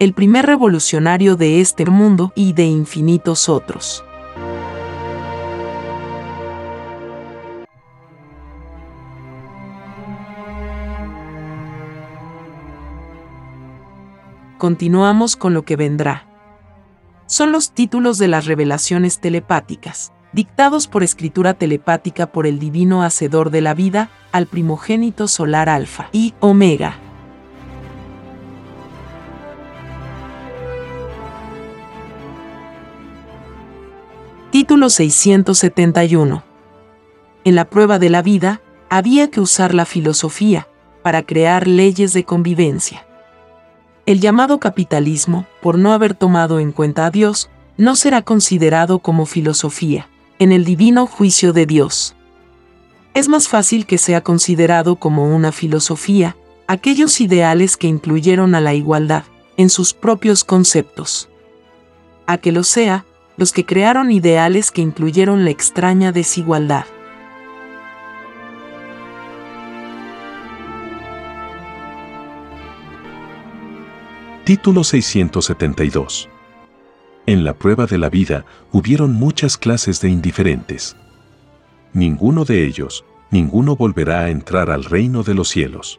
el primer revolucionario de este mundo y de infinitos otros. Continuamos con lo que vendrá. Son los títulos de las revelaciones telepáticas, dictados por escritura telepática por el divino hacedor de la vida, al primogénito solar alfa y omega. Título 671. En la prueba de la vida, había que usar la filosofía para crear leyes de convivencia. El llamado capitalismo, por no haber tomado en cuenta a Dios, no será considerado como filosofía, en el divino juicio de Dios. Es más fácil que sea considerado como una filosofía aquellos ideales que incluyeron a la igualdad en sus propios conceptos. A que lo sea, los que crearon ideales que incluyeron la extraña desigualdad. Título 672. En la prueba de la vida hubieron muchas clases de indiferentes. Ninguno de ellos, ninguno volverá a entrar al reino de los cielos.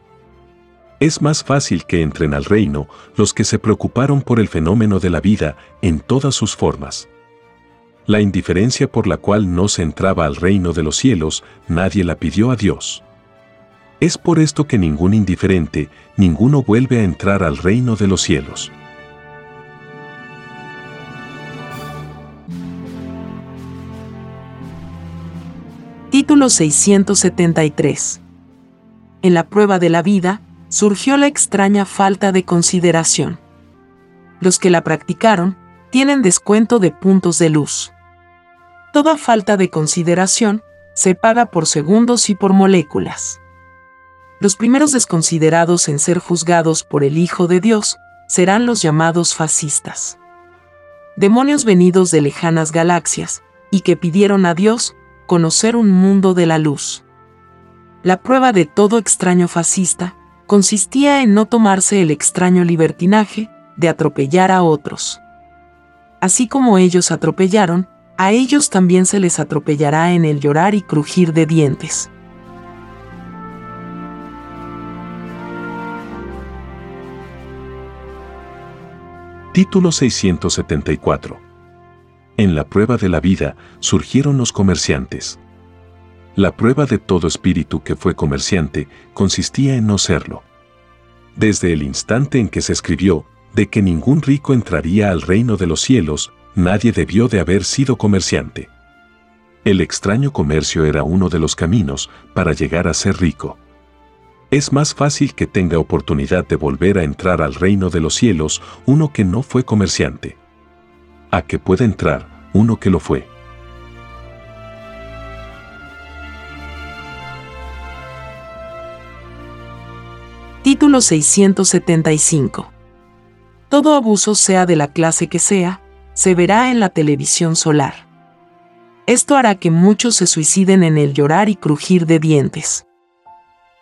Es más fácil que entren al reino los que se preocuparon por el fenómeno de la vida en todas sus formas. La indiferencia por la cual no se entraba al reino de los cielos, nadie la pidió a Dios. Es por esto que ningún indiferente, ninguno vuelve a entrar al reino de los cielos. Título 673. En la prueba de la vida, surgió la extraña falta de consideración. Los que la practicaron, tienen descuento de puntos de luz. Toda falta de consideración se paga por segundos y por moléculas. Los primeros desconsiderados en ser juzgados por el Hijo de Dios serán los llamados fascistas. Demonios venidos de lejanas galaxias y que pidieron a Dios conocer un mundo de la luz. La prueba de todo extraño fascista consistía en no tomarse el extraño libertinaje de atropellar a otros así como ellos atropellaron, a ellos también se les atropellará en el llorar y crujir de dientes. Título 674. En la prueba de la vida surgieron los comerciantes. La prueba de todo espíritu que fue comerciante consistía en no serlo. Desde el instante en que se escribió, de que ningún rico entraría al reino de los cielos, nadie debió de haber sido comerciante. El extraño comercio era uno de los caminos para llegar a ser rico. Es más fácil que tenga oportunidad de volver a entrar al reino de los cielos uno que no fue comerciante. A que pueda entrar uno que lo fue. Título 675. Todo abuso sea de la clase que sea, se verá en la televisión solar. Esto hará que muchos se suiciden en el llorar y crujir de dientes,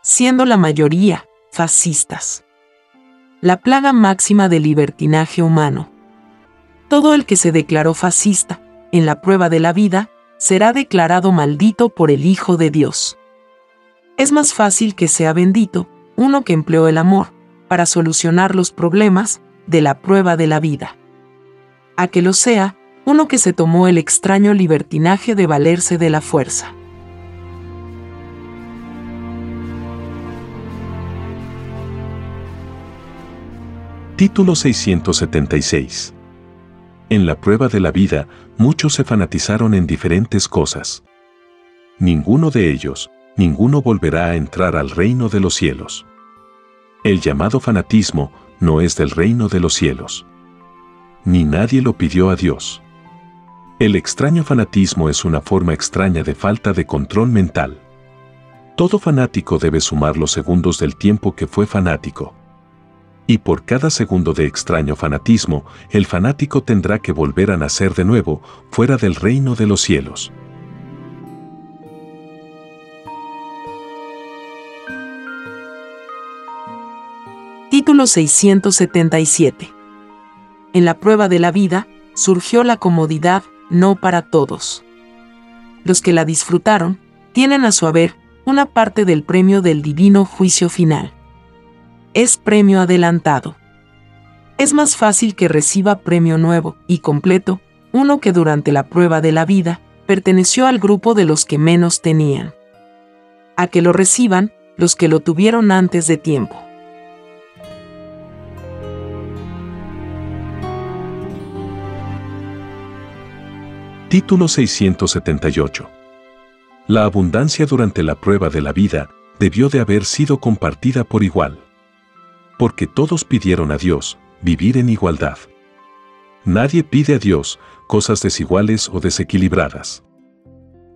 siendo la mayoría fascistas. La plaga máxima del libertinaje humano. Todo el que se declaró fascista, en la prueba de la vida, será declarado maldito por el Hijo de Dios. Es más fácil que sea bendito uno que empleó el amor para solucionar los problemas de la prueba de la vida. A que lo sea uno que se tomó el extraño libertinaje de valerse de la fuerza. Título 676 En la prueba de la vida, muchos se fanatizaron en diferentes cosas. Ninguno de ellos, ninguno volverá a entrar al reino de los cielos. El llamado fanatismo no es del reino de los cielos. Ni nadie lo pidió a Dios. El extraño fanatismo es una forma extraña de falta de control mental. Todo fanático debe sumar los segundos del tiempo que fue fanático. Y por cada segundo de extraño fanatismo, el fanático tendrá que volver a nacer de nuevo, fuera del reino de los cielos. Título 677. En la prueba de la vida, surgió la comodidad, no para todos. Los que la disfrutaron, tienen a su haber una parte del premio del divino juicio final. Es premio adelantado. Es más fácil que reciba premio nuevo y completo uno que durante la prueba de la vida perteneció al grupo de los que menos tenían. A que lo reciban los que lo tuvieron antes de tiempo. Título 678. La abundancia durante la prueba de la vida debió de haber sido compartida por igual. Porque todos pidieron a Dios vivir en igualdad. Nadie pide a Dios cosas desiguales o desequilibradas.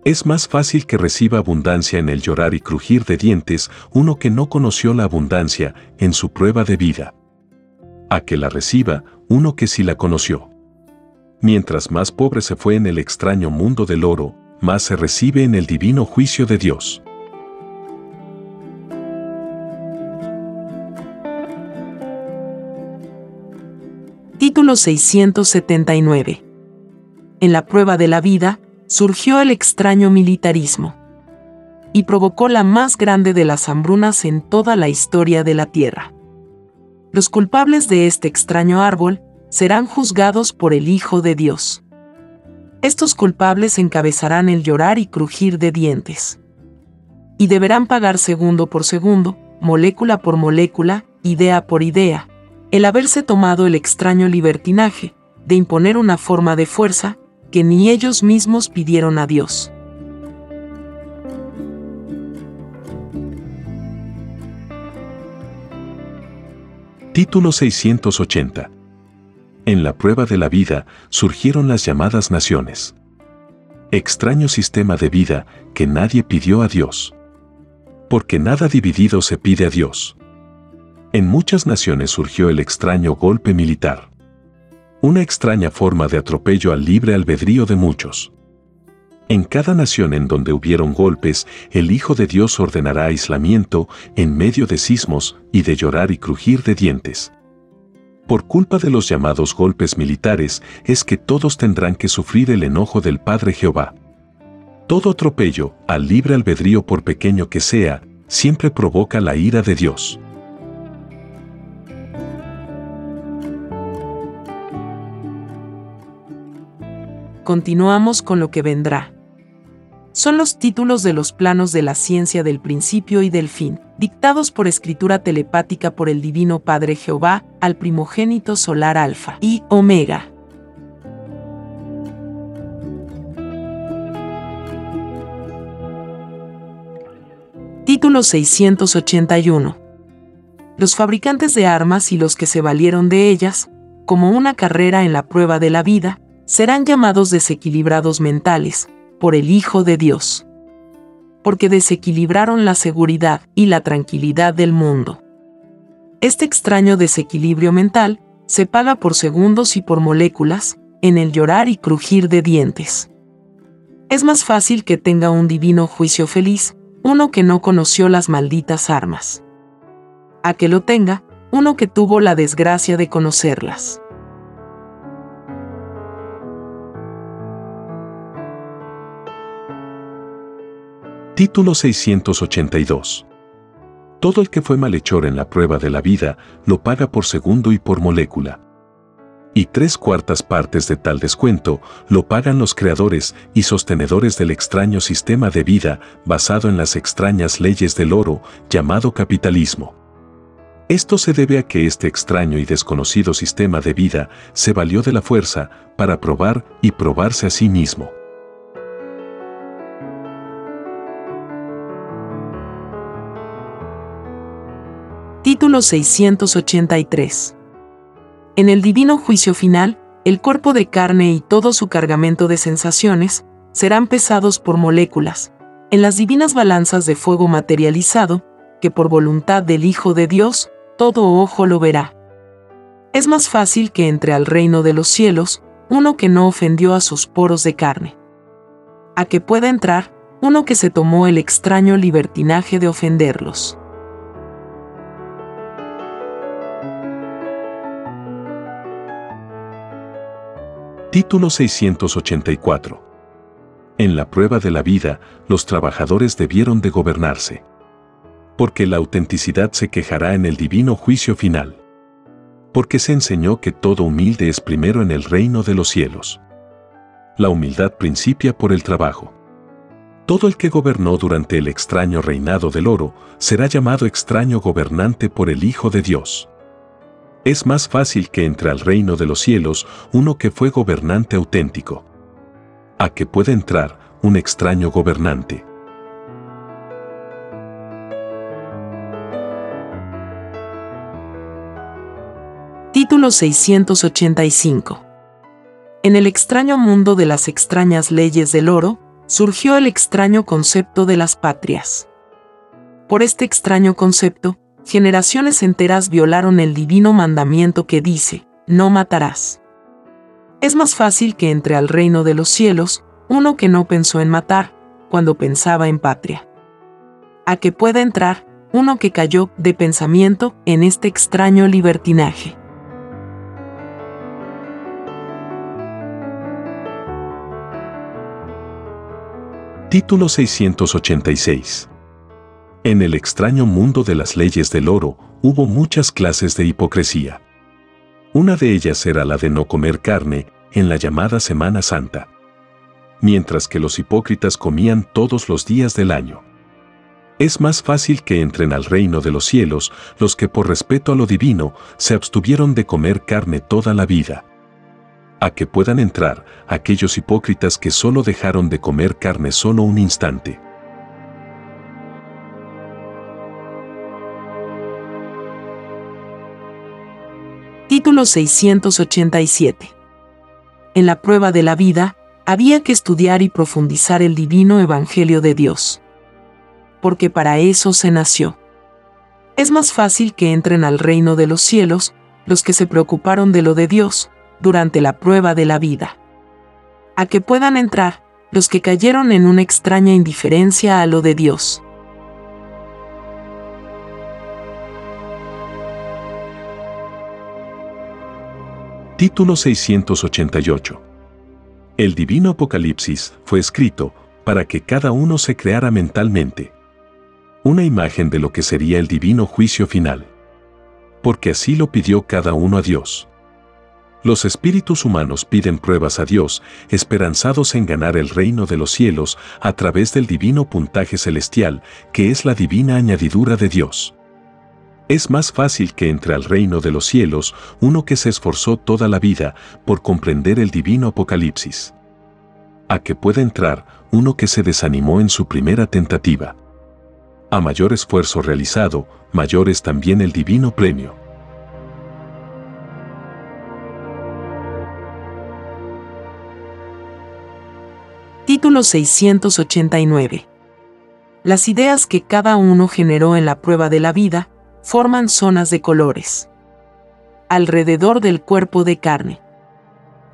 Es más fácil que reciba abundancia en el llorar y crujir de dientes uno que no conoció la abundancia en su prueba de vida. A que la reciba uno que sí la conoció. Mientras más pobre se fue en el extraño mundo del oro, más se recibe en el divino juicio de Dios. Título 679. En la prueba de la vida, surgió el extraño militarismo y provocó la más grande de las hambrunas en toda la historia de la Tierra. Los culpables de este extraño árbol serán juzgados por el Hijo de Dios. Estos culpables encabezarán el llorar y crujir de dientes. Y deberán pagar segundo por segundo, molécula por molécula, idea por idea, el haberse tomado el extraño libertinaje de imponer una forma de fuerza que ni ellos mismos pidieron a Dios. Título 680 en la prueba de la vida surgieron las llamadas naciones. Extraño sistema de vida que nadie pidió a Dios. Porque nada dividido se pide a Dios. En muchas naciones surgió el extraño golpe militar. Una extraña forma de atropello al libre albedrío de muchos. En cada nación en donde hubieron golpes, el Hijo de Dios ordenará aislamiento en medio de sismos y de llorar y crujir de dientes. Por culpa de los llamados golpes militares es que todos tendrán que sufrir el enojo del Padre Jehová. Todo atropello, al libre albedrío por pequeño que sea, siempre provoca la ira de Dios. Continuamos con lo que vendrá. Son los títulos de los planos de la ciencia del principio y del fin, dictados por escritura telepática por el Divino Padre Jehová al primogénito solar Alfa y Omega. Título 681. Los fabricantes de armas y los que se valieron de ellas, como una carrera en la prueba de la vida, serán llamados desequilibrados mentales, por el Hijo de Dios. Porque desequilibraron la seguridad y la tranquilidad del mundo. Este extraño desequilibrio mental se paga por segundos y por moléculas, en el llorar y crujir de dientes. Es más fácil que tenga un divino juicio feliz, uno que no conoció las malditas armas. A que lo tenga, uno que tuvo la desgracia de conocerlas. Título 682. Todo el que fue malhechor en la prueba de la vida lo paga por segundo y por molécula. Y tres cuartas partes de tal descuento lo pagan los creadores y sostenedores del extraño sistema de vida basado en las extrañas leyes del oro llamado capitalismo. Esto se debe a que este extraño y desconocido sistema de vida se valió de la fuerza para probar y probarse a sí mismo. Título 683. En el divino juicio final, el cuerpo de carne y todo su cargamento de sensaciones serán pesados por moléculas, en las divinas balanzas de fuego materializado, que por voluntad del Hijo de Dios, todo ojo lo verá. Es más fácil que entre al reino de los cielos uno que no ofendió a sus poros de carne. A que pueda entrar uno que se tomó el extraño libertinaje de ofenderlos. Título 684. En la prueba de la vida, los trabajadores debieron de gobernarse. Porque la autenticidad se quejará en el divino juicio final. Porque se enseñó que todo humilde es primero en el reino de los cielos. La humildad principia por el trabajo. Todo el que gobernó durante el extraño reinado del oro será llamado extraño gobernante por el Hijo de Dios es más fácil que entre al reino de los cielos uno que fue gobernante auténtico. A que pueda entrar un extraño gobernante. Título 685. En el extraño mundo de las extrañas leyes del oro, surgió el extraño concepto de las patrias. Por este extraño concepto, generaciones enteras violaron el divino mandamiento que dice, no matarás. Es más fácil que entre al reino de los cielos uno que no pensó en matar, cuando pensaba en patria. A que pueda entrar uno que cayó de pensamiento en este extraño libertinaje. Título 686 en el extraño mundo de las leyes del oro hubo muchas clases de hipocresía. Una de ellas era la de no comer carne en la llamada Semana Santa. Mientras que los hipócritas comían todos los días del año. Es más fácil que entren al reino de los cielos los que por respeto a lo divino se abstuvieron de comer carne toda la vida. A que puedan entrar aquellos hipócritas que solo dejaron de comer carne solo un instante. Título 687. En la prueba de la vida, había que estudiar y profundizar el divino Evangelio de Dios. Porque para eso se nació. Es más fácil que entren al reino de los cielos los que se preocuparon de lo de Dios durante la prueba de la vida. A que puedan entrar los que cayeron en una extraña indiferencia a lo de Dios. Título 688. El divino Apocalipsis fue escrito para que cada uno se creara mentalmente una imagen de lo que sería el divino juicio final. Porque así lo pidió cada uno a Dios. Los espíritus humanos piden pruebas a Dios, esperanzados en ganar el reino de los cielos a través del divino puntaje celestial, que es la divina añadidura de Dios. Es más fácil que entre al reino de los cielos uno que se esforzó toda la vida por comprender el divino apocalipsis. A que pueda entrar uno que se desanimó en su primera tentativa. A mayor esfuerzo realizado, mayor es también el divino premio. Título 689. Las ideas que cada uno generó en la prueba de la vida forman zonas de colores. Alrededor del cuerpo de carne.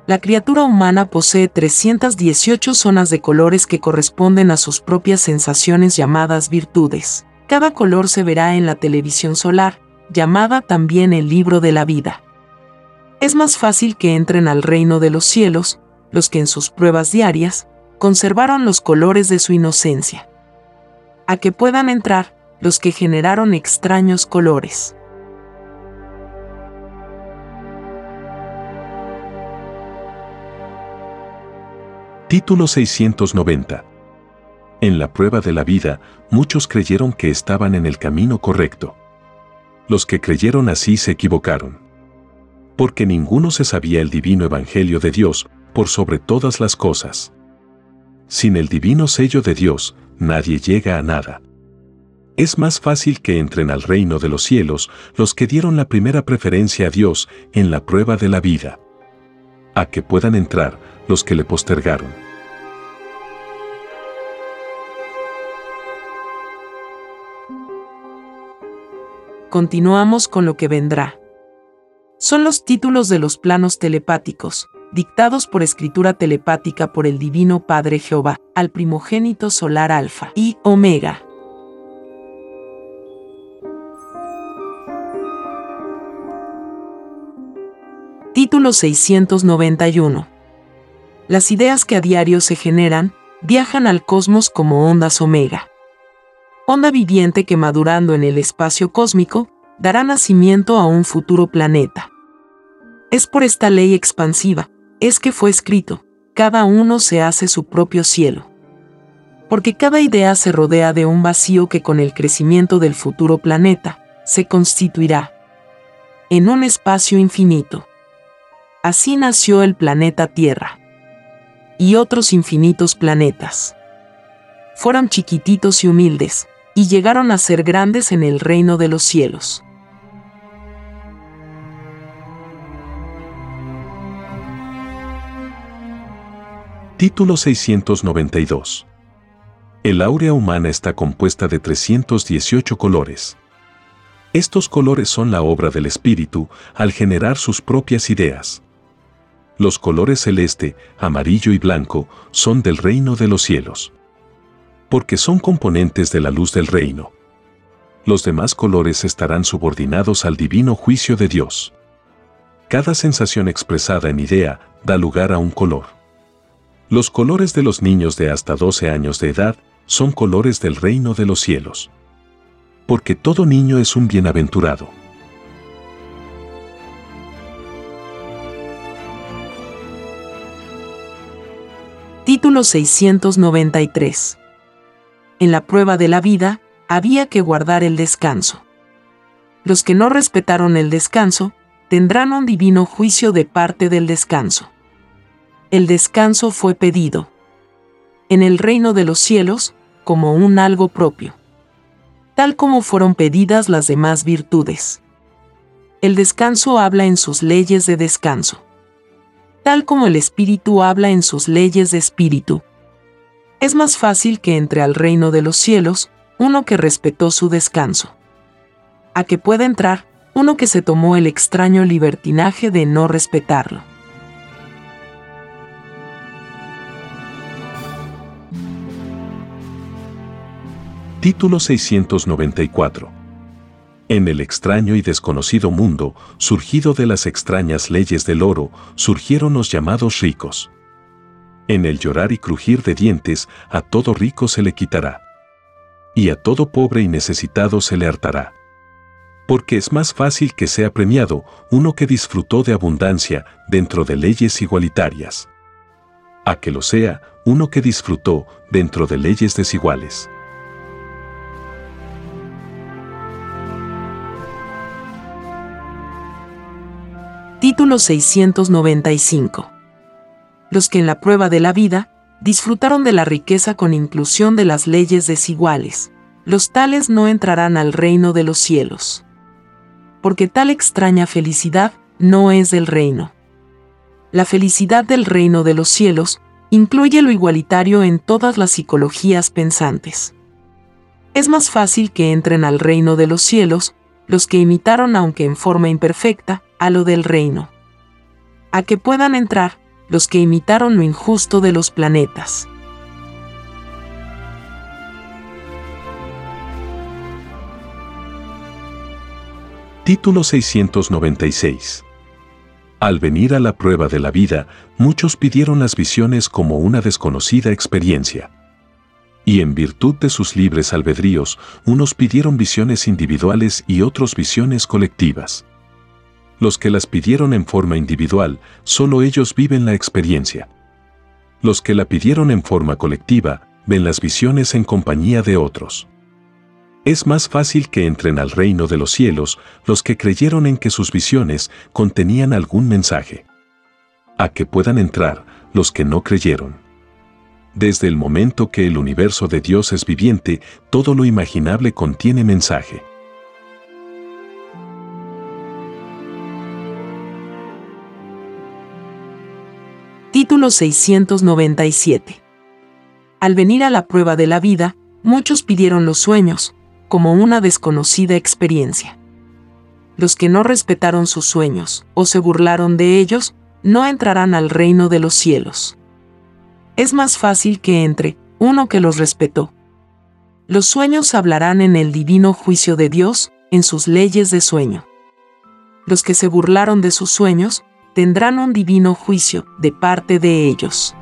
La criatura humana posee 318 zonas de colores que corresponden a sus propias sensaciones llamadas virtudes. Cada color se verá en la televisión solar, llamada también el libro de la vida. Es más fácil que entren al reino de los cielos, los que en sus pruebas diarias conservaron los colores de su inocencia. A que puedan entrar los que generaron extraños colores. Título 690. En la prueba de la vida, muchos creyeron que estaban en el camino correcto. Los que creyeron así se equivocaron. Porque ninguno se sabía el divino evangelio de Dios por sobre todas las cosas. Sin el divino sello de Dios, nadie llega a nada. Es más fácil que entren al reino de los cielos los que dieron la primera preferencia a Dios en la prueba de la vida. A que puedan entrar los que le postergaron. Continuamos con lo que vendrá. Son los títulos de los planos telepáticos, dictados por escritura telepática por el Divino Padre Jehová, al primogénito solar Alfa y Omega. Título 691. Las ideas que a diario se generan viajan al cosmos como ondas omega. Onda viviente que madurando en el espacio cósmico dará nacimiento a un futuro planeta. Es por esta ley expansiva, es que fue escrito, cada uno se hace su propio cielo. Porque cada idea se rodea de un vacío que con el crecimiento del futuro planeta, se constituirá en un espacio infinito. Así nació el planeta Tierra. Y otros infinitos planetas. Fueron chiquititos y humildes, y llegaron a ser grandes en el reino de los cielos. Título 692. El áurea humana está compuesta de 318 colores. Estos colores son la obra del espíritu al generar sus propias ideas. Los colores celeste, amarillo y blanco son del reino de los cielos. Porque son componentes de la luz del reino. Los demás colores estarán subordinados al divino juicio de Dios. Cada sensación expresada en idea da lugar a un color. Los colores de los niños de hasta 12 años de edad son colores del reino de los cielos. Porque todo niño es un bienaventurado. Título 693. En la prueba de la vida, había que guardar el descanso. Los que no respetaron el descanso, tendrán un divino juicio de parte del descanso el descanso fue pedido. En el reino de los cielos, como un algo propio. Tal como fueron pedidas las demás virtudes. El descanso habla en sus leyes de descanso. Tal como el espíritu habla en sus leyes de espíritu. Es más fácil que entre al reino de los cielos uno que respetó su descanso. A que pueda entrar uno que se tomó el extraño libertinaje de no respetarlo. Título 694. En el extraño y desconocido mundo, surgido de las extrañas leyes del oro, surgieron los llamados ricos. En el llorar y crujir de dientes, a todo rico se le quitará. Y a todo pobre y necesitado se le hartará. Porque es más fácil que sea premiado uno que disfrutó de abundancia dentro de leyes igualitarias. A que lo sea uno que disfrutó dentro de leyes desiguales. Título 695. Los que en la prueba de la vida disfrutaron de la riqueza con inclusión de las leyes desiguales. Los tales no entrarán al reino de los cielos. Porque tal extraña felicidad no es del reino. La felicidad del reino de los cielos incluye lo igualitario en todas las psicologías pensantes. Es más fácil que entren al reino de los cielos los que imitaron, aunque en forma imperfecta, a lo del reino. A que puedan entrar los que imitaron lo injusto de los planetas. Título 696 Al venir a la prueba de la vida, muchos pidieron las visiones como una desconocida experiencia. Y en virtud de sus libres albedríos, unos pidieron visiones individuales y otros visiones colectivas los que las pidieron en forma individual, solo ellos viven la experiencia. Los que la pidieron en forma colectiva, ven las visiones en compañía de otros. Es más fácil que entren al reino de los cielos los que creyeron en que sus visiones contenían algún mensaje. A que puedan entrar los que no creyeron. Desde el momento que el universo de Dios es viviente, todo lo imaginable contiene mensaje. Título 697. Al venir a la prueba de la vida, muchos pidieron los sueños, como una desconocida experiencia. Los que no respetaron sus sueños o se burlaron de ellos, no entrarán al reino de los cielos. Es más fácil que entre uno que los respetó. Los sueños hablarán en el divino juicio de Dios, en sus leyes de sueño. Los que se burlaron de sus sueños, tendrán un divino juicio de parte de ellos.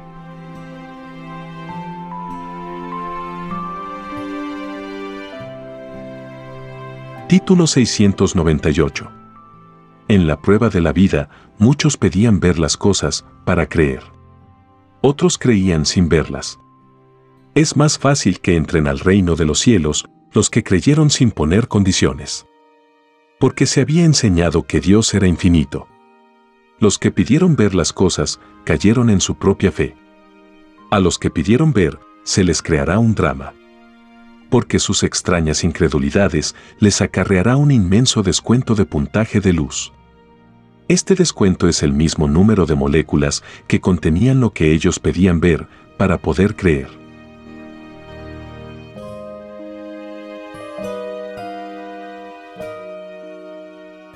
Título 698 En la prueba de la vida, muchos pedían ver las cosas para creer. Otros creían sin verlas. Es más fácil que entren al reino de los cielos los que creyeron sin poner condiciones. Porque se había enseñado que Dios era infinito. Los que pidieron ver las cosas cayeron en su propia fe. A los que pidieron ver, se les creará un drama. Porque sus extrañas incredulidades les acarreará un inmenso descuento de puntaje de luz. Este descuento es el mismo número de moléculas que contenían lo que ellos pedían ver para poder creer.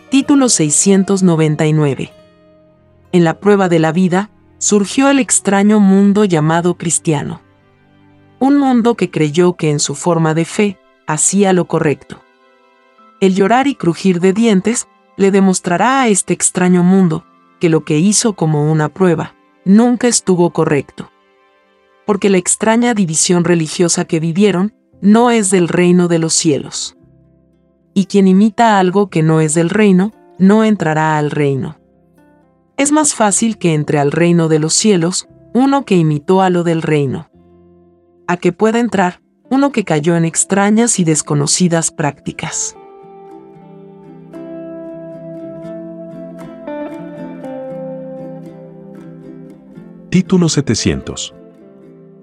Título 699 en la prueba de la vida, surgió el extraño mundo llamado cristiano. Un mundo que creyó que en su forma de fe hacía lo correcto. El llorar y crujir de dientes le demostrará a este extraño mundo que lo que hizo como una prueba nunca estuvo correcto. Porque la extraña división religiosa que vivieron no es del reino de los cielos. Y quien imita algo que no es del reino, no entrará al reino es más fácil que entre al reino de los cielos uno que imitó a lo del reino. A que pueda entrar uno que cayó en extrañas y desconocidas prácticas. Título 700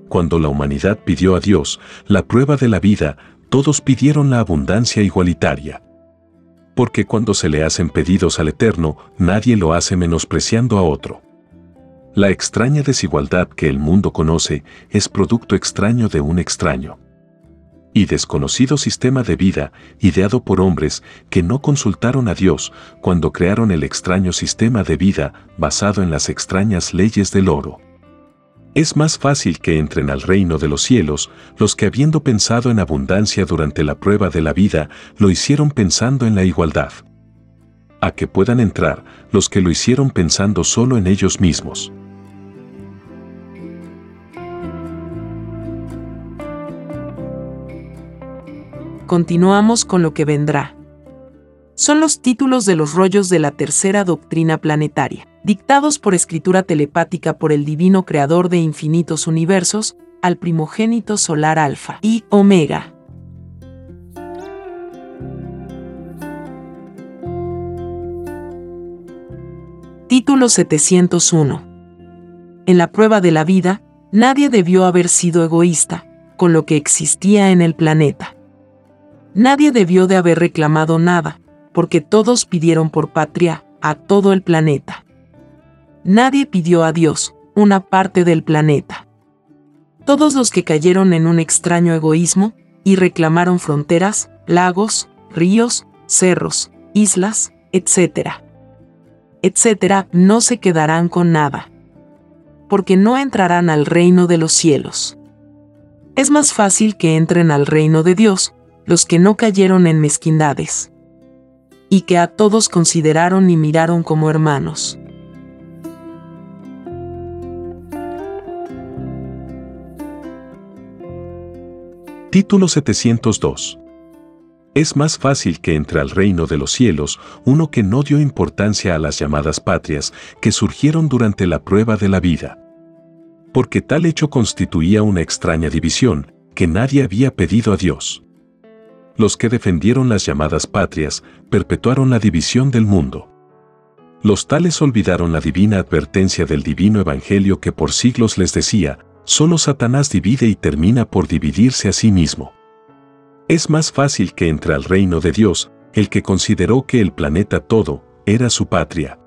Cuando la humanidad pidió a Dios la prueba de la vida, todos pidieron la abundancia igualitaria porque cuando se le hacen pedidos al Eterno, nadie lo hace menospreciando a otro. La extraña desigualdad que el mundo conoce es producto extraño de un extraño y desconocido sistema de vida ideado por hombres que no consultaron a Dios cuando crearon el extraño sistema de vida basado en las extrañas leyes del oro. Es más fácil que entren al reino de los cielos los que habiendo pensado en abundancia durante la prueba de la vida, lo hicieron pensando en la igualdad. A que puedan entrar los que lo hicieron pensando solo en ellos mismos. Continuamos con lo que vendrá. son los títulos de los rollos de la tercera doctrina planetaria, dictados por escritura telepática por el divino creador de infinitos universos, al primogénito solar Alfa y Omega. Título 701. En la prueba de la vida, nadie debió haber sido egoísta, con lo que existía en el planeta. Nadie debió de haber reclamado nada, porque todos pidieron por patria a todo el planeta. Nadie pidió a Dios una parte del planeta. Todos los que cayeron en un extraño egoísmo y reclamaron fronteras, lagos, ríos, cerros, islas, etc. etcétera, no se quedarán con nada. Porque no entrarán al reino de los cielos. Es más fácil que entren al reino de Dios los que no cayeron en mezquindades y que a todos consideraron y miraron como hermanos. Título 702. Es más fácil que entre al reino de los cielos uno que no dio importancia a las llamadas patrias que surgieron durante la prueba de la vida. Porque tal hecho constituía una extraña división que nadie había pedido a Dios los que defendieron las llamadas patrias perpetuaron la división del mundo. Los tales olvidaron la divina advertencia del divino evangelio que por siglos les decía, solo Satanás divide y termina por dividirse a sí mismo. Es más fácil que entre al reino de Dios el que consideró que el planeta todo era su patria.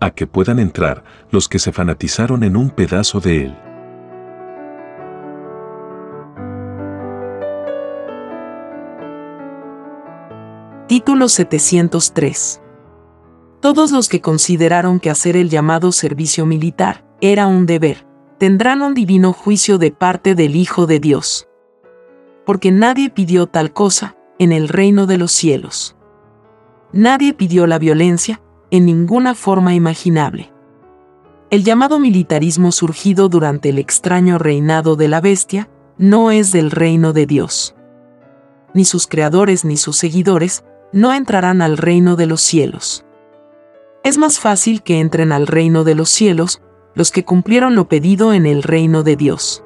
A que puedan entrar los que se fanatizaron en un pedazo de él. Título 703. Todos los que consideraron que hacer el llamado servicio militar era un deber, tendrán un divino juicio de parte del Hijo de Dios. Porque nadie pidió tal cosa en el reino de los cielos. Nadie pidió la violencia en ninguna forma imaginable. El llamado militarismo surgido durante el extraño reinado de la bestia no es del reino de Dios. Ni sus creadores ni sus seguidores no entrarán al reino de los cielos. Es más fácil que entren al reino de los cielos los que cumplieron lo pedido en el reino de Dios.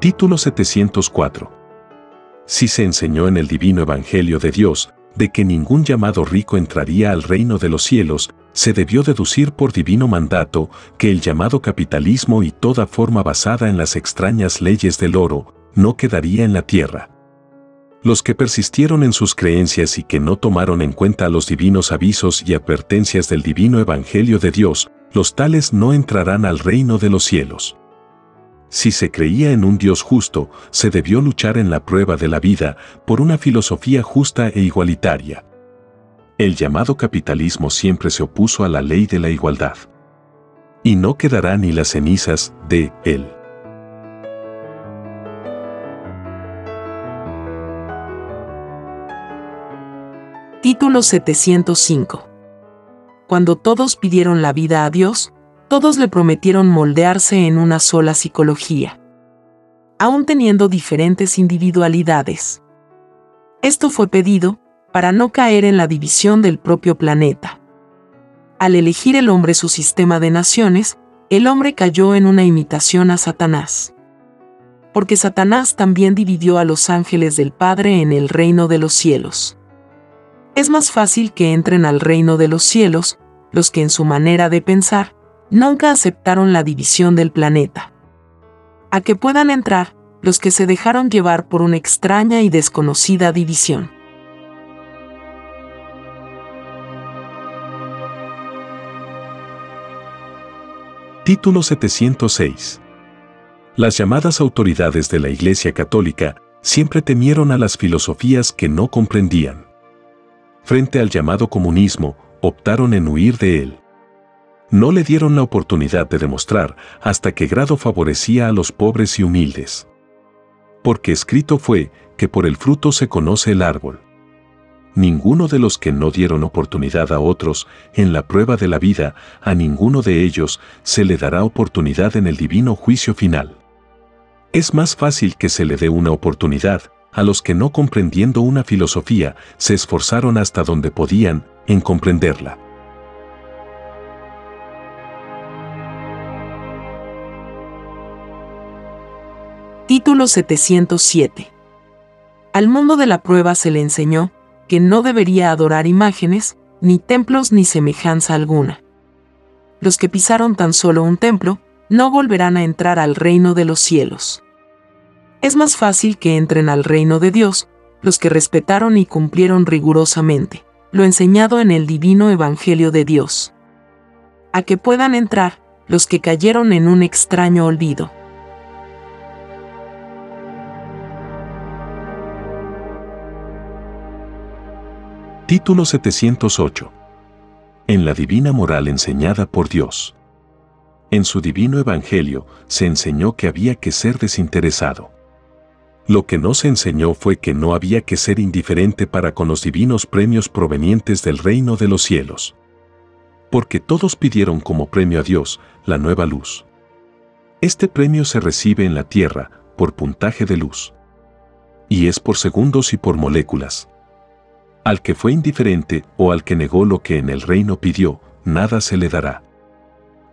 Título 704. Si se enseñó en el divino Evangelio de Dios de que ningún llamado rico entraría al reino de los cielos, se debió deducir por divino mandato que el llamado capitalismo y toda forma basada en las extrañas leyes del oro no quedaría en la tierra. Los que persistieron en sus creencias y que no tomaron en cuenta los divinos avisos y advertencias del divino Evangelio de Dios, los tales no entrarán al reino de los cielos. Si se creía en un Dios justo, se debió luchar en la prueba de la vida por una filosofía justa e igualitaria el llamado capitalismo siempre se opuso a la ley de la igualdad. Y no quedará ni las cenizas de él. Título 705. Cuando todos pidieron la vida a Dios, todos le prometieron moldearse en una sola psicología, aún teniendo diferentes individualidades. Esto fue pedido, para no caer en la división del propio planeta. Al elegir el hombre su sistema de naciones, el hombre cayó en una imitación a Satanás. Porque Satanás también dividió a los ángeles del Padre en el reino de los cielos. Es más fácil que entren al reino de los cielos los que en su manera de pensar nunca aceptaron la división del planeta. A que puedan entrar los que se dejaron llevar por una extraña y desconocida división. Título 706. Las llamadas autoridades de la Iglesia Católica siempre temieron a las filosofías que no comprendían. Frente al llamado comunismo, optaron en huir de él. No le dieron la oportunidad de demostrar hasta qué grado favorecía a los pobres y humildes. Porque escrito fue que por el fruto se conoce el árbol ninguno de los que no dieron oportunidad a otros en la prueba de la vida, a ninguno de ellos se le dará oportunidad en el divino juicio final. Es más fácil que se le dé una oportunidad a los que no comprendiendo una filosofía se esforzaron hasta donde podían en comprenderla. Título 707 Al mundo de la prueba se le enseñó que no debería adorar imágenes, ni templos ni semejanza alguna. Los que pisaron tan solo un templo, no volverán a entrar al reino de los cielos. Es más fácil que entren al reino de Dios los que respetaron y cumplieron rigurosamente lo enseñado en el divino Evangelio de Dios. A que puedan entrar los que cayeron en un extraño olvido. Título 708. En la divina moral enseñada por Dios. En su divino evangelio se enseñó que había que ser desinteresado. Lo que no se enseñó fue que no había que ser indiferente para con los divinos premios provenientes del reino de los cielos. Porque todos pidieron como premio a Dios la nueva luz. Este premio se recibe en la tierra por puntaje de luz. Y es por segundos y por moléculas. Al que fue indiferente o al que negó lo que en el reino pidió, nada se le dará.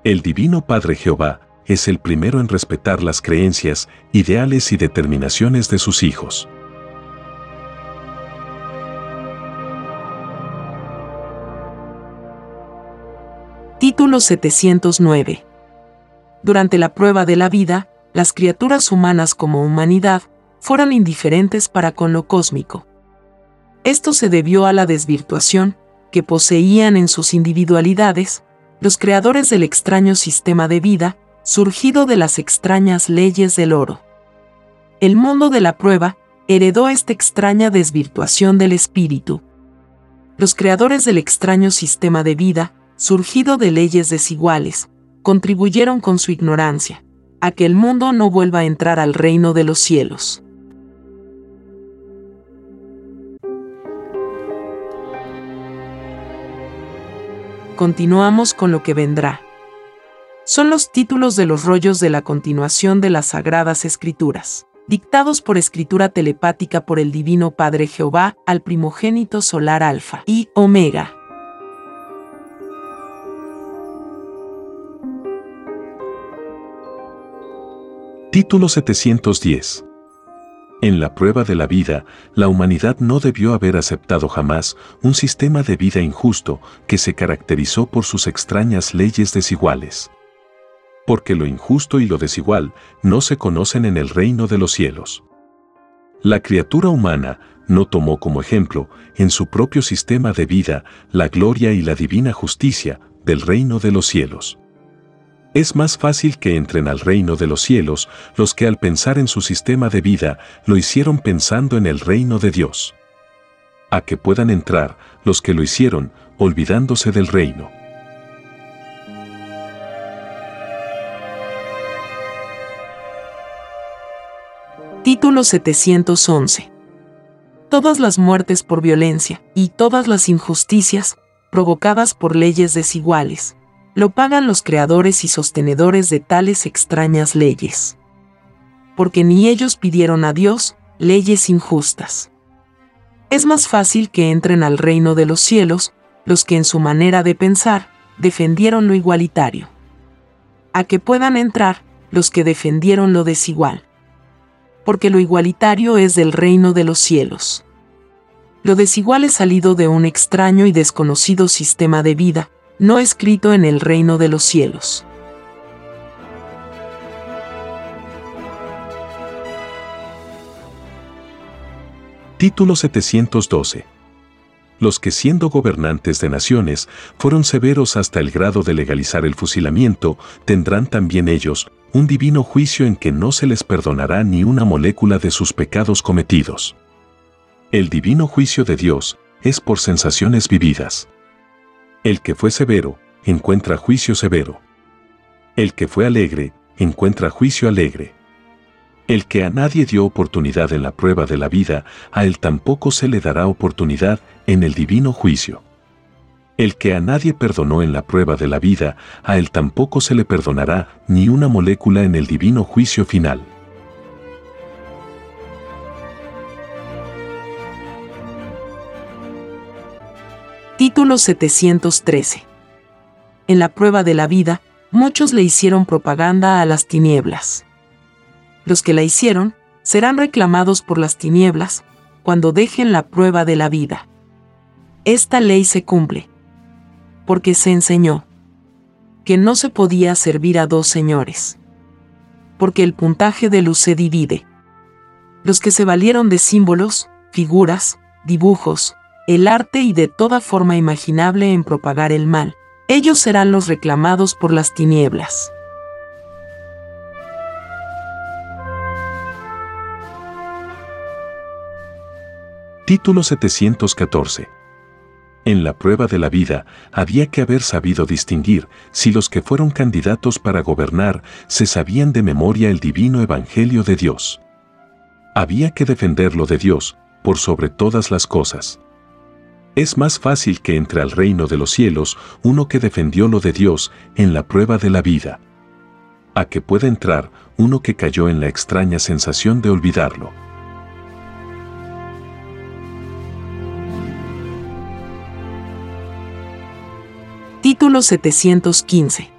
El Divino Padre Jehová es el primero en respetar las creencias, ideales y determinaciones de sus hijos. Título 709 Durante la prueba de la vida, las criaturas humanas como humanidad fueron indiferentes para con lo cósmico. Esto se debió a la desvirtuación que poseían en sus individualidades los creadores del extraño sistema de vida surgido de las extrañas leyes del oro. El mundo de la prueba heredó esta extraña desvirtuación del espíritu. Los creadores del extraño sistema de vida, surgido de leyes desiguales, contribuyeron con su ignorancia a que el mundo no vuelva a entrar al reino de los cielos. continuamos con lo que vendrá. Son los títulos de los rollos de la continuación de las Sagradas Escrituras, dictados por escritura telepática por el Divino Padre Jehová al primogénito solar Alfa y Omega. Título 710 en la prueba de la vida, la humanidad no debió haber aceptado jamás un sistema de vida injusto que se caracterizó por sus extrañas leyes desiguales. Porque lo injusto y lo desigual no se conocen en el reino de los cielos. La criatura humana no tomó como ejemplo, en su propio sistema de vida, la gloria y la divina justicia del reino de los cielos. Es más fácil que entren al reino de los cielos los que al pensar en su sistema de vida lo hicieron pensando en el reino de Dios. A que puedan entrar los que lo hicieron olvidándose del reino. Título 711 Todas las muertes por violencia y todas las injusticias provocadas por leyes desiguales lo pagan los creadores y sostenedores de tales extrañas leyes. Porque ni ellos pidieron a Dios leyes injustas. Es más fácil que entren al reino de los cielos los que en su manera de pensar defendieron lo igualitario. A que puedan entrar los que defendieron lo desigual. Porque lo igualitario es del reino de los cielos. Lo desigual es salido de un extraño y desconocido sistema de vida, no escrito en el reino de los cielos. Título 712. Los que siendo gobernantes de naciones fueron severos hasta el grado de legalizar el fusilamiento, tendrán también ellos un divino juicio en que no se les perdonará ni una molécula de sus pecados cometidos. El divino juicio de Dios es por sensaciones vividas. El que fue severo, encuentra juicio severo. El que fue alegre, encuentra juicio alegre. El que a nadie dio oportunidad en la prueba de la vida, a él tampoco se le dará oportunidad en el divino juicio. El que a nadie perdonó en la prueba de la vida, a él tampoco se le perdonará ni una molécula en el divino juicio final. Título 713. En la prueba de la vida, muchos le hicieron propaganda a las tinieblas. Los que la hicieron serán reclamados por las tinieblas cuando dejen la prueba de la vida. Esta ley se cumple. Porque se enseñó que no se podía servir a dos señores. Porque el puntaje de luz se divide. Los que se valieron de símbolos, figuras, dibujos, el arte y de toda forma imaginable en propagar el mal, ellos serán los reclamados por las tinieblas. Título 714. En la prueba de la vida había que haber sabido distinguir si los que fueron candidatos para gobernar se sabían de memoria el divino Evangelio de Dios. Había que defenderlo de Dios, por sobre todas las cosas. Es más fácil que entre al reino de los cielos uno que defendió lo de Dios en la prueba de la vida, a que pueda entrar uno que cayó en la extraña sensación de olvidarlo. Título 715.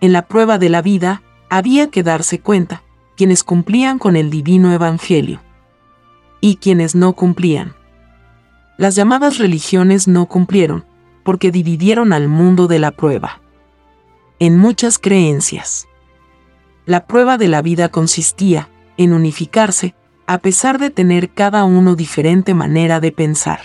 En la prueba de la vida, había que darse cuenta, quienes cumplían con el divino evangelio y quienes no cumplían. Las llamadas religiones no cumplieron, porque dividieron al mundo de la prueba. En muchas creencias. La prueba de la vida consistía en unificarse, a pesar de tener cada uno diferente manera de pensar.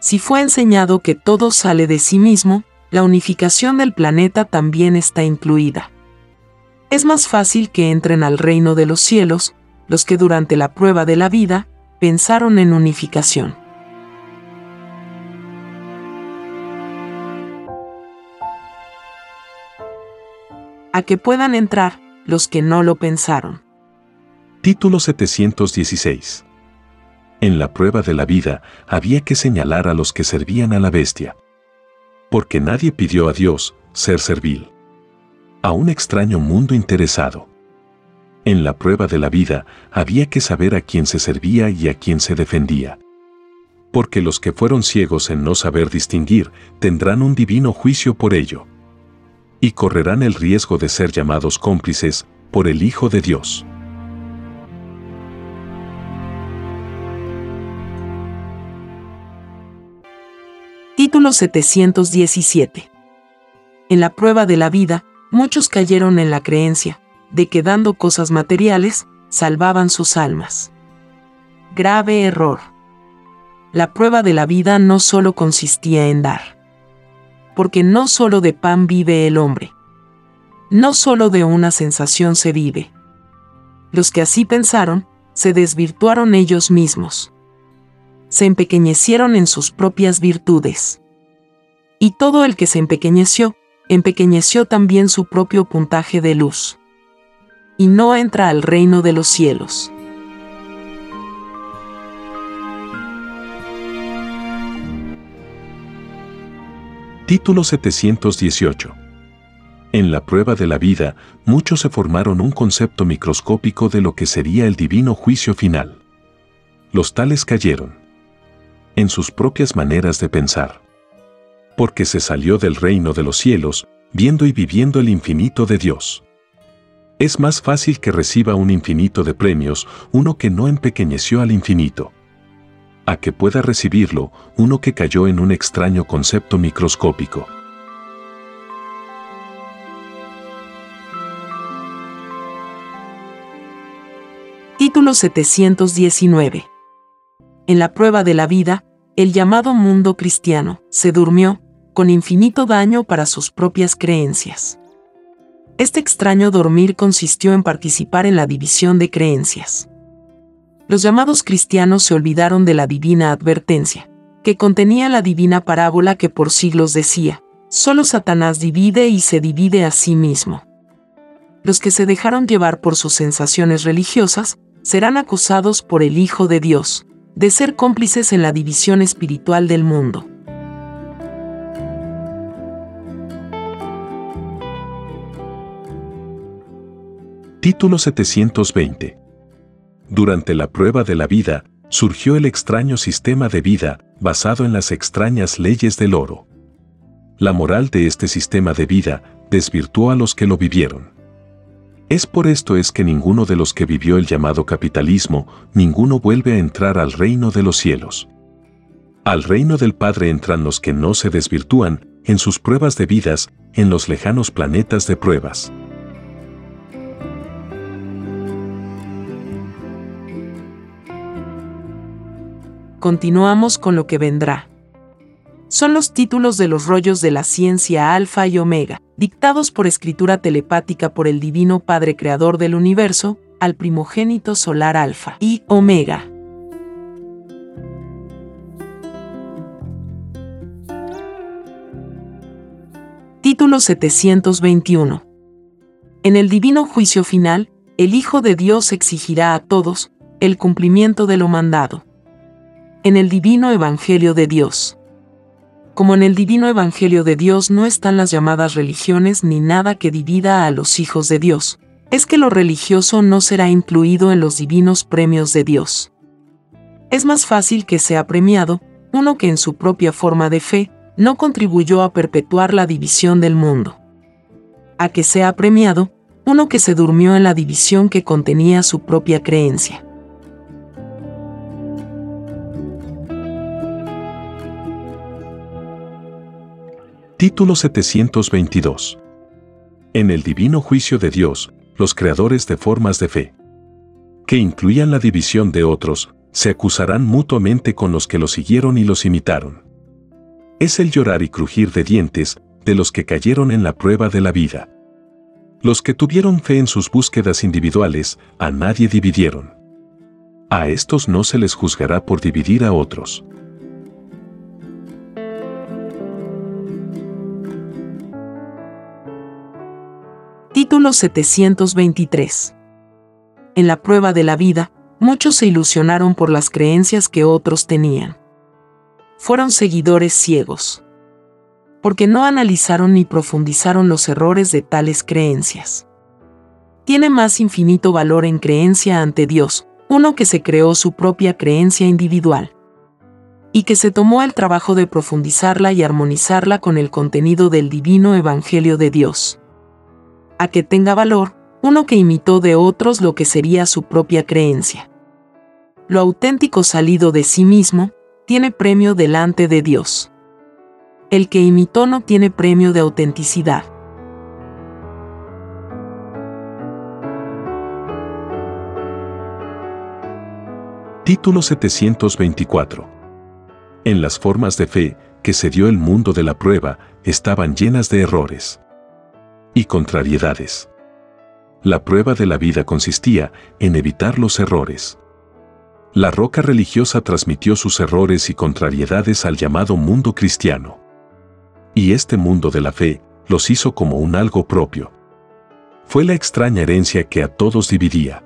Si fue enseñado que todo sale de sí mismo, la unificación del planeta también está incluida. Es más fácil que entren al reino de los cielos los que durante la prueba de la vida pensaron en unificación. a que puedan entrar los que no lo pensaron. Título 716. En la prueba de la vida había que señalar a los que servían a la bestia. Porque nadie pidió a Dios ser servil. A un extraño mundo interesado. En la prueba de la vida había que saber a quién se servía y a quién se defendía. Porque los que fueron ciegos en no saber distinguir tendrán un divino juicio por ello y correrán el riesgo de ser llamados cómplices por el Hijo de Dios. Título 717. En la prueba de la vida, muchos cayeron en la creencia de que dando cosas materiales, salvaban sus almas. Grave error. La prueba de la vida no solo consistía en dar porque no solo de pan vive el hombre. No solo de una sensación se vive. Los que así pensaron, se desvirtuaron ellos mismos. Se empequeñecieron en sus propias virtudes. Y todo el que se empequeñeció, empequeñeció también su propio puntaje de luz. Y no entra al reino de los cielos. Título 718. En la prueba de la vida, muchos se formaron un concepto microscópico de lo que sería el divino juicio final. Los tales cayeron en sus propias maneras de pensar. Porque se salió del reino de los cielos, viendo y viviendo el infinito de Dios. Es más fácil que reciba un infinito de premios uno que no empequeñeció al infinito a que pueda recibirlo uno que cayó en un extraño concepto microscópico. Título 719. En la prueba de la vida, el llamado mundo cristiano se durmió, con infinito daño para sus propias creencias. Este extraño dormir consistió en participar en la división de creencias los llamados cristianos se olvidaron de la divina advertencia, que contenía la divina parábola que por siglos decía, solo Satanás divide y se divide a sí mismo. Los que se dejaron llevar por sus sensaciones religiosas serán acusados por el Hijo de Dios, de ser cómplices en la división espiritual del mundo. Título 720 durante la prueba de la vida, surgió el extraño sistema de vida basado en las extrañas leyes del oro. La moral de este sistema de vida desvirtuó a los que lo vivieron. Es por esto es que ninguno de los que vivió el llamado capitalismo, ninguno vuelve a entrar al reino de los cielos. Al reino del Padre entran los que no se desvirtúan en sus pruebas de vidas en los lejanos planetas de pruebas. Continuamos con lo que vendrá. Son los títulos de los rollos de la ciencia alfa y omega, dictados por escritura telepática por el Divino Padre Creador del Universo, al primogénito solar alfa y omega. Título 721. En el divino juicio final, el Hijo de Dios exigirá a todos el cumplimiento de lo mandado. En el divino Evangelio de Dios. Como en el divino Evangelio de Dios no están las llamadas religiones ni nada que divida a los hijos de Dios, es que lo religioso no será incluido en los divinos premios de Dios. Es más fácil que sea premiado uno que en su propia forma de fe no contribuyó a perpetuar la división del mundo. A que sea premiado uno que se durmió en la división que contenía su propia creencia. Título 722. En el divino juicio de Dios, los creadores de formas de fe, que incluían la división de otros, se acusarán mutuamente con los que los siguieron y los imitaron. Es el llorar y crujir de dientes de los que cayeron en la prueba de la vida. Los que tuvieron fe en sus búsquedas individuales, a nadie dividieron. A estos no se les juzgará por dividir a otros. Título 723. En la prueba de la vida, muchos se ilusionaron por las creencias que otros tenían. Fueron seguidores ciegos. Porque no analizaron ni profundizaron los errores de tales creencias. Tiene más infinito valor en creencia ante Dios, uno que se creó su propia creencia individual. Y que se tomó el trabajo de profundizarla y armonizarla con el contenido del divino Evangelio de Dios a que tenga valor uno que imitó de otros lo que sería su propia creencia. Lo auténtico salido de sí mismo tiene premio delante de Dios. El que imitó no tiene premio de autenticidad. Título 724. En las formas de fe que se dio el mundo de la prueba estaban llenas de errores y contrariedades. La prueba de la vida consistía en evitar los errores. La roca religiosa transmitió sus errores y contrariedades al llamado mundo cristiano. Y este mundo de la fe los hizo como un algo propio. Fue la extraña herencia que a todos dividía.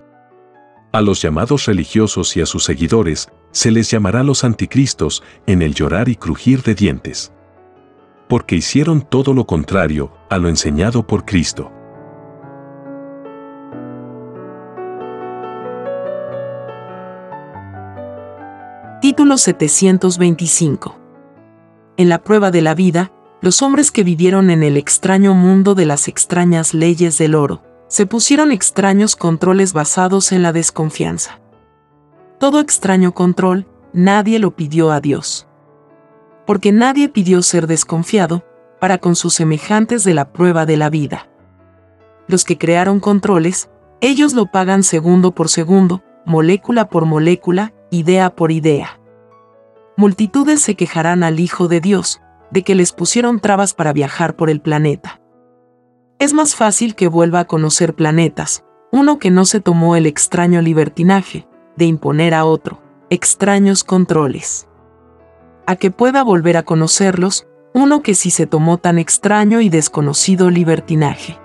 A los llamados religiosos y a sus seguidores se les llamará los anticristos en el llorar y crujir de dientes porque hicieron todo lo contrario a lo enseñado por Cristo. Título 725. En la prueba de la vida, los hombres que vivieron en el extraño mundo de las extrañas leyes del oro, se pusieron extraños controles basados en la desconfianza. Todo extraño control, nadie lo pidió a Dios porque nadie pidió ser desconfiado para con sus semejantes de la prueba de la vida. Los que crearon controles, ellos lo pagan segundo por segundo, molécula por molécula, idea por idea. Multitudes se quejarán al Hijo de Dios, de que les pusieron trabas para viajar por el planeta. Es más fácil que vuelva a conocer planetas, uno que no se tomó el extraño libertinaje, de imponer a otro, extraños controles a que pueda volver a conocerlos, uno que sí se tomó tan extraño y desconocido libertinaje.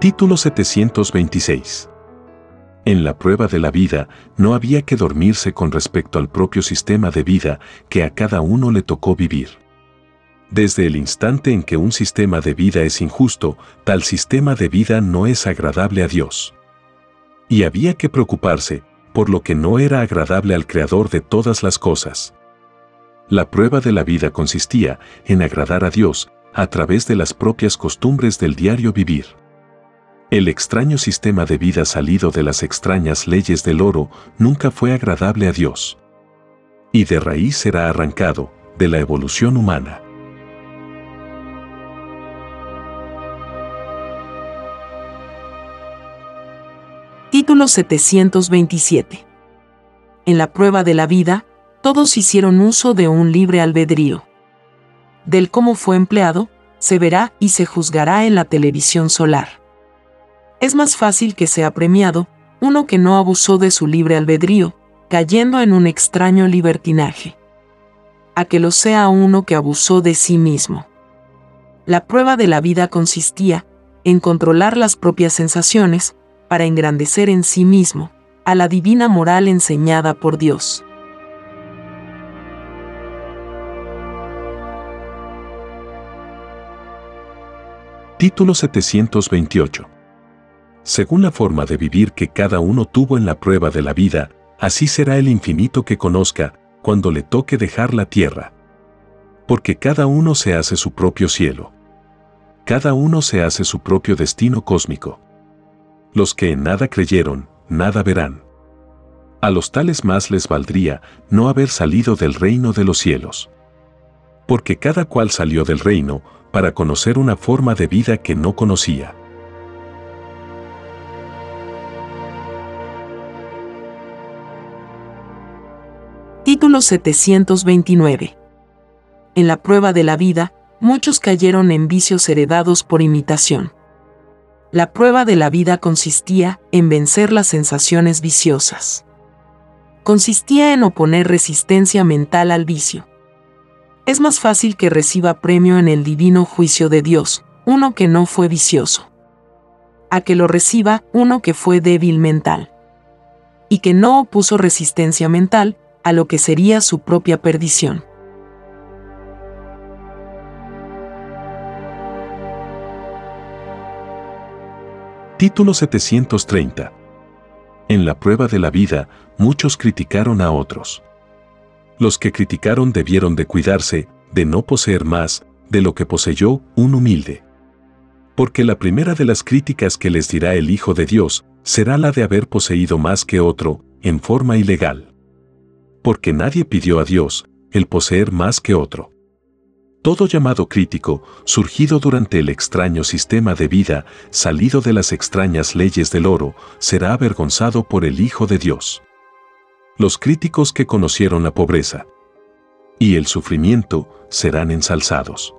Título 726. En la prueba de la vida no había que dormirse con respecto al propio sistema de vida que a cada uno le tocó vivir. desde el instante en que un sistema de vida es injusto, tal sistema de vida no es agradable a Dios. Y había que preocuparse, por lo que no era agradable al Creador de todas las cosas. La prueba de la vida consistía en agradar a Dios a través de las propias costumbres del diario vivir. El extraño sistema de vida salido de las extrañas leyes del oro nunca fue agradable a Dios. Y de raíz será arrancado de la evolución humana. Título 727. En la prueba de la vida, todos hicieron uso de un libre albedrío. Del cómo fue empleado, se verá y se juzgará en la televisión solar. Es más fácil que sea premiado uno que no abusó de su libre albedrío, cayendo en un extraño libertinaje, a que lo sea uno que abusó de sí mismo. La prueba de la vida consistía en controlar las propias sensaciones para engrandecer en sí mismo a la divina moral enseñada por Dios. Título 728 según la forma de vivir que cada uno tuvo en la prueba de la vida, así será el infinito que conozca cuando le toque dejar la tierra. Porque cada uno se hace su propio cielo. Cada uno se hace su propio destino cósmico. Los que en nada creyeron, nada verán. A los tales más les valdría no haber salido del reino de los cielos. Porque cada cual salió del reino para conocer una forma de vida que no conocía. Título 729. En la prueba de la vida, muchos cayeron en vicios heredados por imitación. La prueba de la vida consistía en vencer las sensaciones viciosas. Consistía en oponer resistencia mental al vicio. Es más fácil que reciba premio en el divino juicio de Dios, uno que no fue vicioso, a que lo reciba uno que fue débil mental y que no opuso resistencia mental, a lo que sería su propia perdición. Título 730. En la prueba de la vida, muchos criticaron a otros. Los que criticaron debieron de cuidarse, de no poseer más, de lo que poseyó un humilde. Porque la primera de las críticas que les dirá el Hijo de Dios será la de haber poseído más que otro, en forma ilegal porque nadie pidió a Dios el poseer más que otro. Todo llamado crítico, surgido durante el extraño sistema de vida, salido de las extrañas leyes del oro, será avergonzado por el Hijo de Dios. Los críticos que conocieron la pobreza y el sufrimiento serán ensalzados.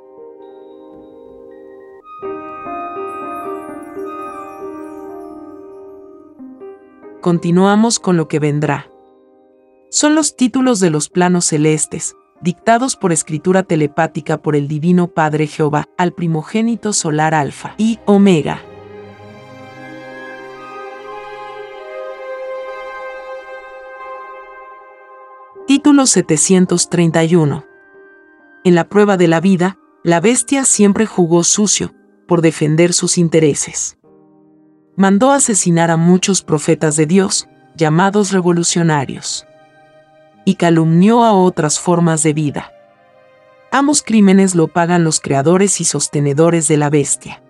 Continuamos con lo que vendrá son los títulos de los planos celestes, dictados por escritura telepática por el Divino Padre Jehová al primogénito solar Alfa y Omega. Título 731. En la prueba de la vida, la bestia siempre jugó sucio, por defender sus intereses. Mandó asesinar a muchos profetas de Dios, llamados revolucionarios y calumnió a otras formas de vida. Ambos crímenes lo pagan los creadores y sostenedores de la bestia.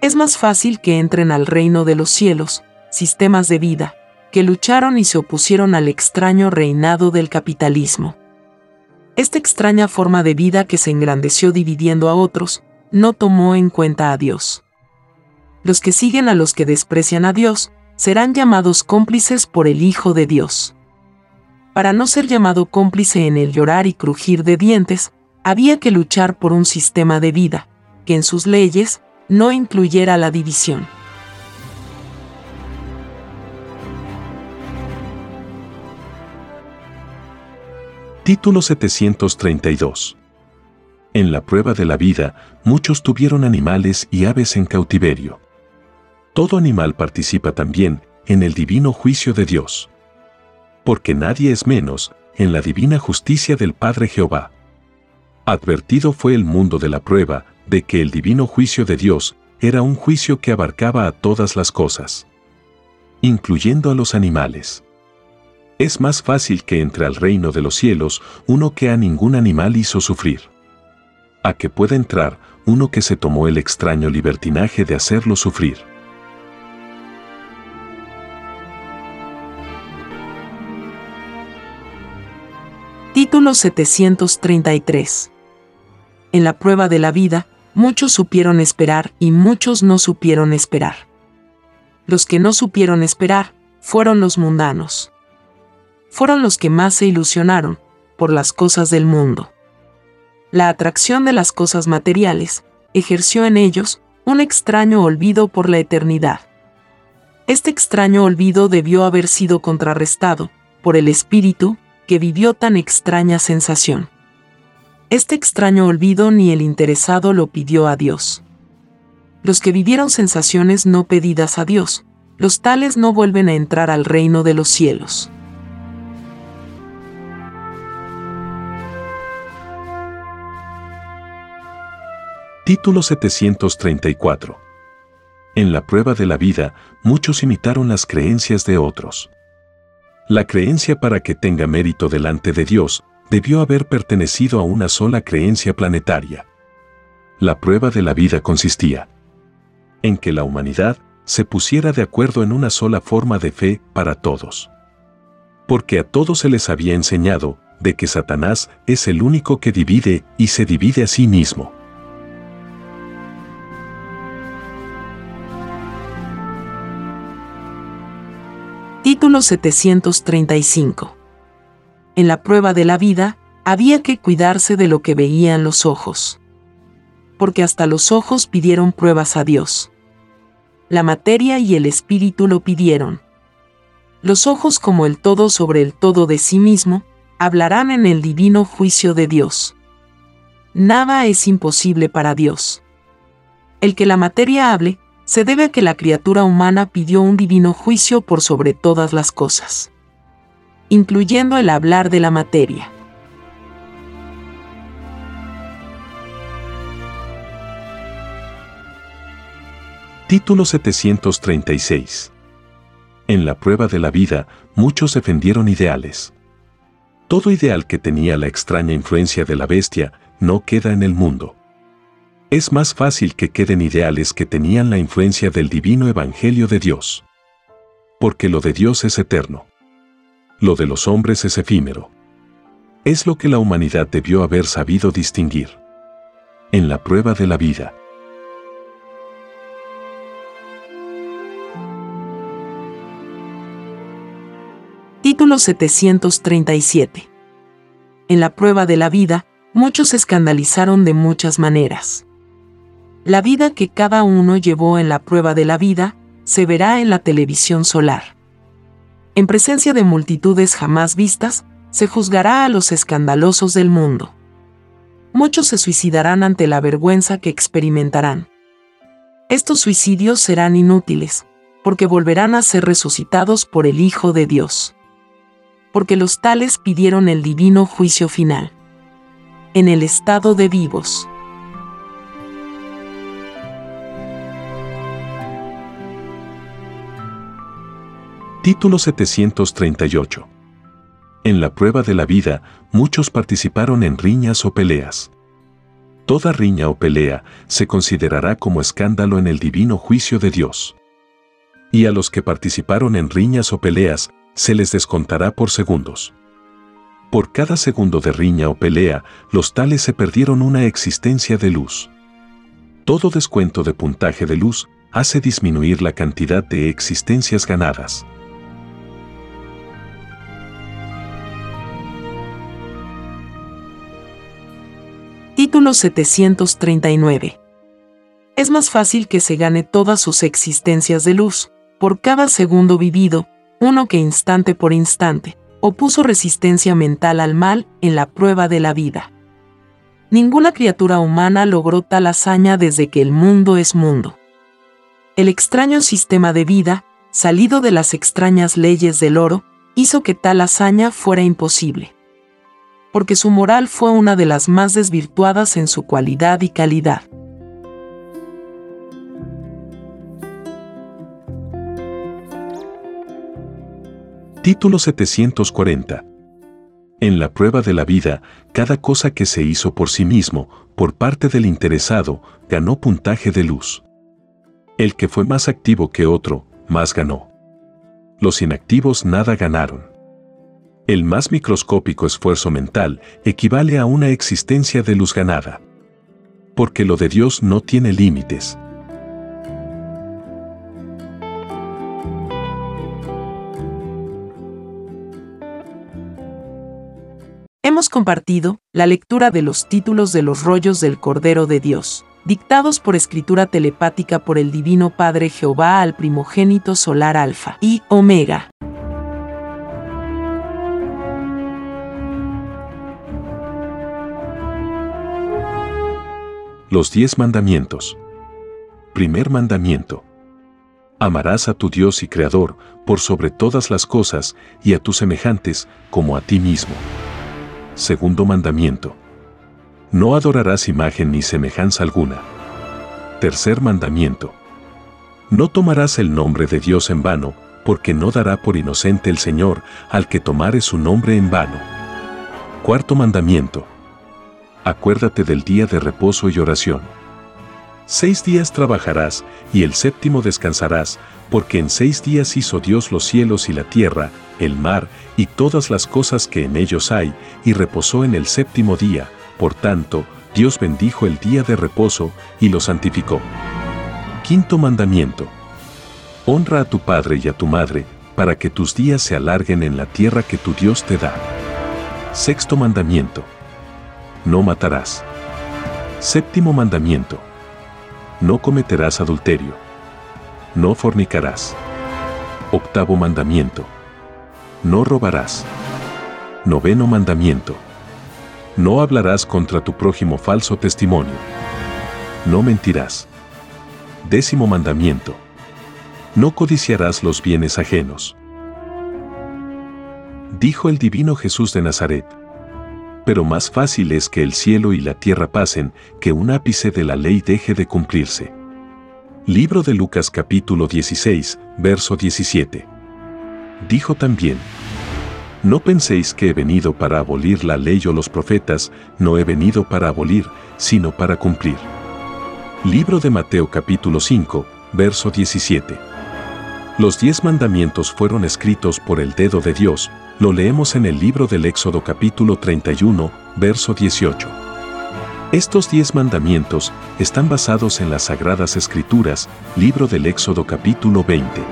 Es más fácil que entren al reino de los cielos, sistemas de vida, que lucharon y se opusieron al extraño reinado del capitalismo. Esta extraña forma de vida que se engrandeció dividiendo a otros, no tomó en cuenta a Dios. Los que siguen a los que desprecian a Dios, serán llamados cómplices por el Hijo de Dios. Para no ser llamado cómplice en el llorar y crujir de dientes, había que luchar por un sistema de vida, que en sus leyes no incluyera la división. Título 732. En la prueba de la vida, muchos tuvieron animales y aves en cautiverio. Todo animal participa también en el divino juicio de Dios porque nadie es menos en la divina justicia del Padre Jehová. Advertido fue el mundo de la prueba de que el divino juicio de Dios era un juicio que abarcaba a todas las cosas, incluyendo a los animales. Es más fácil que entre al reino de los cielos uno que a ningún animal hizo sufrir. A que pueda entrar uno que se tomó el extraño libertinaje de hacerlo sufrir. Título 733 En la prueba de la vida, muchos supieron esperar y muchos no supieron esperar. Los que no supieron esperar fueron los mundanos. Fueron los que más se ilusionaron por las cosas del mundo. La atracción de las cosas materiales ejerció en ellos un extraño olvido por la eternidad. Este extraño olvido debió haber sido contrarrestado por el espíritu que vivió tan extraña sensación. Este extraño olvido ni el interesado lo pidió a Dios. Los que vivieron sensaciones no pedidas a Dios, los tales no vuelven a entrar al reino de los cielos. Título 734 En la prueba de la vida, muchos imitaron las creencias de otros. La creencia para que tenga mérito delante de Dios debió haber pertenecido a una sola creencia planetaria. La prueba de la vida consistía en que la humanidad se pusiera de acuerdo en una sola forma de fe para todos. Porque a todos se les había enseñado de que Satanás es el único que divide y se divide a sí mismo. Título 735. En la prueba de la vida, había que cuidarse de lo que veían los ojos. Porque hasta los ojos pidieron pruebas a Dios. La materia y el espíritu lo pidieron. Los ojos como el todo sobre el todo de sí mismo, hablarán en el divino juicio de Dios. Nada es imposible para Dios. El que la materia hable, se debe a que la criatura humana pidió un divino juicio por sobre todas las cosas, incluyendo el hablar de la materia. Título 736 En la prueba de la vida, muchos defendieron ideales. Todo ideal que tenía la extraña influencia de la bestia no queda en el mundo es más fácil que queden ideales que tenían la influencia del divino evangelio de Dios. Porque lo de Dios es eterno. Lo de los hombres es efímero. Es lo que la humanidad debió haber sabido distinguir. En la prueba de la vida. Título 737. En la prueba de la vida, muchos se escandalizaron de muchas maneras. La vida que cada uno llevó en la prueba de la vida se verá en la televisión solar. En presencia de multitudes jamás vistas, se juzgará a los escandalosos del mundo. Muchos se suicidarán ante la vergüenza que experimentarán. Estos suicidios serán inútiles, porque volverán a ser resucitados por el Hijo de Dios. Porque los tales pidieron el divino juicio final. En el estado de vivos. Título 738. En la prueba de la vida, muchos participaron en riñas o peleas. Toda riña o pelea se considerará como escándalo en el divino juicio de Dios. Y a los que participaron en riñas o peleas, se les descontará por segundos. Por cada segundo de riña o pelea, los tales se perdieron una existencia de luz. Todo descuento de puntaje de luz hace disminuir la cantidad de existencias ganadas. Título 739. Es más fácil que se gane todas sus existencias de luz, por cada segundo vivido, uno que instante por instante, opuso resistencia mental al mal en la prueba de la vida. Ninguna criatura humana logró tal hazaña desde que el mundo es mundo. El extraño sistema de vida, salido de las extrañas leyes del oro, hizo que tal hazaña fuera imposible. Porque su moral fue una de las más desvirtuadas en su cualidad y calidad. Título 740. En la prueba de la vida, cada cosa que se hizo por sí mismo, por parte del interesado, ganó puntaje de luz. El que fue más activo que otro, más ganó. Los inactivos nada ganaron. El más microscópico esfuerzo mental equivale a una existencia de luz ganada. Porque lo de Dios no tiene límites. Hemos compartido la lectura de los títulos de los rollos del Cordero de Dios, dictados por escritura telepática por el Divino Padre Jehová al primogénito solar Alfa y Omega. Los diez mandamientos. Primer mandamiento. Amarás a tu Dios y Creador por sobre todas las cosas y a tus semejantes como a ti mismo. Segundo mandamiento. No adorarás imagen ni semejanza alguna. Tercer mandamiento. No tomarás el nombre de Dios en vano, porque no dará por inocente el Señor al que tomare su nombre en vano. Cuarto mandamiento. Acuérdate del día de reposo y oración. Seis días trabajarás y el séptimo descansarás, porque en seis días hizo Dios los cielos y la tierra, el mar y todas las cosas que en ellos hay, y reposó en el séptimo día, por tanto, Dios bendijo el día de reposo y lo santificó. Quinto mandamiento. Honra a tu padre y a tu madre, para que tus días se alarguen en la tierra que tu Dios te da. Sexto mandamiento. No matarás. Séptimo mandamiento. No cometerás adulterio no fornicarás. Octavo mandamiento. No robarás. Noveno mandamiento. No hablarás contra tu prójimo falso testimonio. No mentirás. Décimo mandamiento. No codiciarás los bienes ajenos. Dijo el divino Jesús de Nazaret. Pero más fácil es que el cielo y la tierra pasen, que un ápice de la ley deje de cumplirse. Libro de Lucas capítulo 16, verso 17. Dijo también, No penséis que he venido para abolir la ley o los profetas, no he venido para abolir, sino para cumplir. Libro de Mateo capítulo 5, verso 17. Los diez mandamientos fueron escritos por el dedo de Dios, lo leemos en el libro del Éxodo capítulo 31, verso 18. Estos diez mandamientos están basados en las Sagradas Escrituras, libro del Éxodo capítulo 20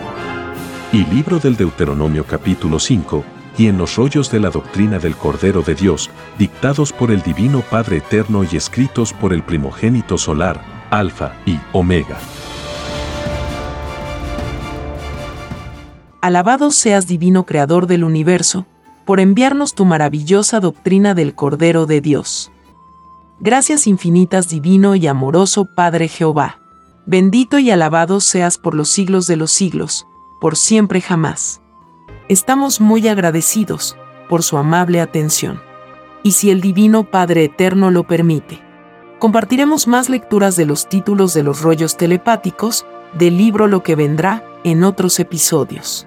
y libro del Deuteronomio capítulo 5, y en los rollos de la doctrina del Cordero de Dios, dictados por el Divino Padre Eterno y escritos por el primogénito solar, Alfa y Omega. Alabado seas Divino Creador del universo, por enviarnos tu maravillosa doctrina del Cordero de Dios. Gracias infinitas divino y amoroso Padre Jehová. Bendito y alabado seas por los siglos de los siglos, por siempre jamás. Estamos muy agradecidos por su amable atención. Y si el Divino Padre Eterno lo permite, compartiremos más lecturas de los títulos de los rollos telepáticos del libro Lo que vendrá en otros episodios.